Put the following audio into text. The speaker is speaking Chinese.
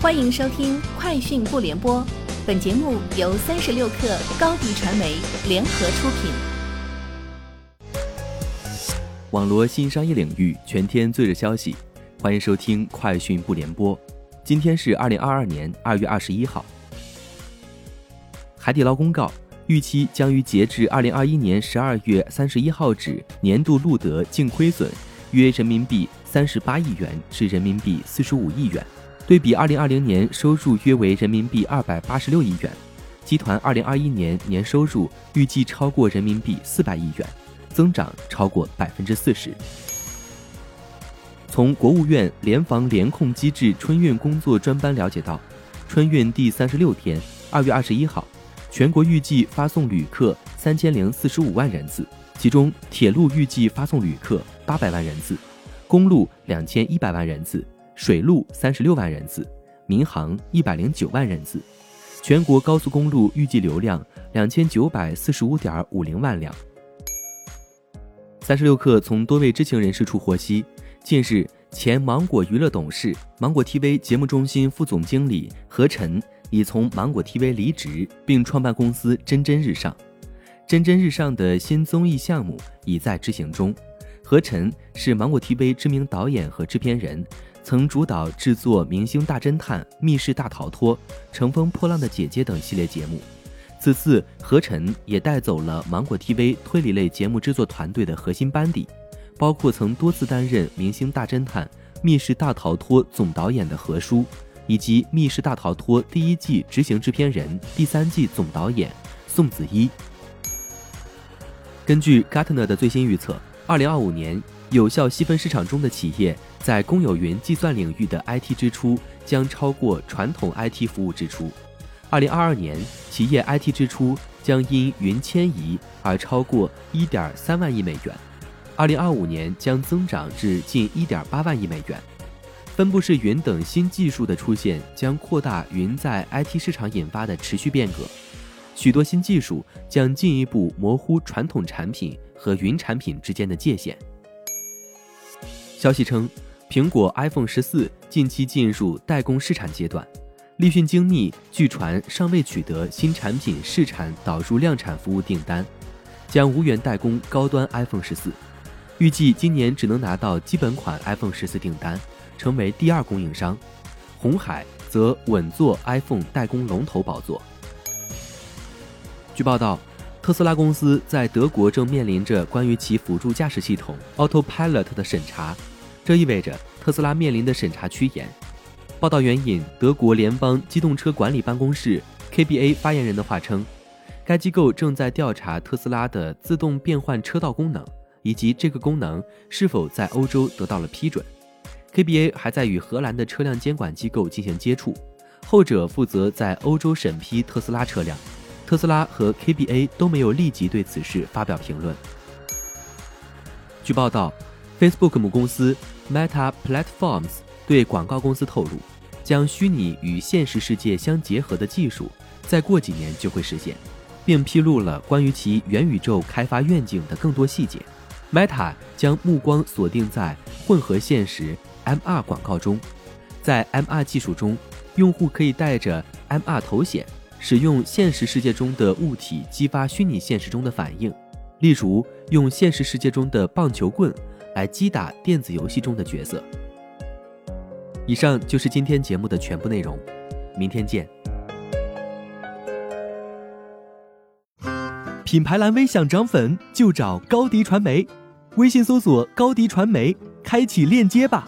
欢迎收听《快讯不联播》，本节目由三十六克高低传媒联合出品。网罗新商业领域全天最热消息，欢迎收听《快讯不联播》。今天是二零二二年二月二十一号。海底捞公告，预期将于截至二零二一年十二月三十一号止年度录得净亏损约人民币三十八亿元至人民币四十五亿元。对比二零二零年收入约为人民币二百八十六亿元，集团二零二一年年收入预计超过人民币四百亿元，增长超过百分之四十。从国务院联防联控机制春运工作专班了解到，春运第三十六天，二月二十一号，全国预计发送旅客三千零四十五万人次，其中铁路预计发送旅客八百万人次，公路两千一百万人次。水路三十六万人次，民航一百零九万人次，全国高速公路预计流量两千九百四十五点五零万辆。三十六氪从多位知情人士处获悉，近日，前芒果娱乐董事、芒果 TV 节目中心副总经理何晨已从芒果 TV 离职，并创办公司真真日上。真真日上的新综艺项目已在执行中。何晨是芒果 TV 知名导演和制片人。曾主导制作《明星大侦探》《密室大逃脱》《乘风破浪的姐姐》等系列节目。此次何晨也带走了芒果 TV 推理类节目制作团队的核心班底，包括曾多次担任《明星大侦探》《密室大逃脱》总导演的何叔，以及《密室大逃脱》第一季执行制片人、第三季总导演宋子一。根据 Gartner 的最新预测，二零二五年。有效细分市场中的企业在公有云计算领域的 IT 支出将超过传统 IT 服务支出。二零二二年，企业 IT 支出将因云迁移而超过一点三万亿美元，二零二五年将增长至近一点八万亿美元。分布式云等新技术的出现将扩大云在 IT 市场引发的持续变革，许多新技术将进一步模糊传统产品和云产品之间的界限。消息称，苹果 iPhone 十四近期进入代工试产阶段，立讯精密据传尚未取得新产品试产导入量产服务订单，将无缘代工高端 iPhone 十四，预计今年只能拿到基本款 iPhone 十四订单，成为第二供应商。红海则稳坐 iPhone 代工龙头宝座。据报道。特斯拉公司在德国正面临着关于其辅助驾驶系统 Autopilot 的审查，这意味着特斯拉面临的审查趋严。报道援引德国联邦机动车管理办公室 KBA 发言人的话称，该机构正在调查特斯拉的自动变换车道功能，以及这个功能是否在欧洲得到了批准。KBA 还在与荷兰的车辆监管机构进行接触，后者负责在欧洲审批特斯拉车辆。特斯拉和 KBA 都没有立即对此事发表评论。据报道，Facebook 母公司 Meta Platforms 对广告公司透露，将虚拟与现实世界相结合的技术，再过几年就会实现，并披露了关于其元宇宙开发愿景的更多细节。Meta 将目光锁定在混合现实 MR 广告中，在 MR 技术中，用户可以带着 MR 头显。使用现实世界中的物体激发虚拟现实中的反应，例如用现实世界中的棒球棍来击打电子游戏中的角色。以上就是今天节目的全部内容，明天见。品牌蓝 V 想涨粉就找高迪传媒，微信搜索高迪传媒，开启链接吧。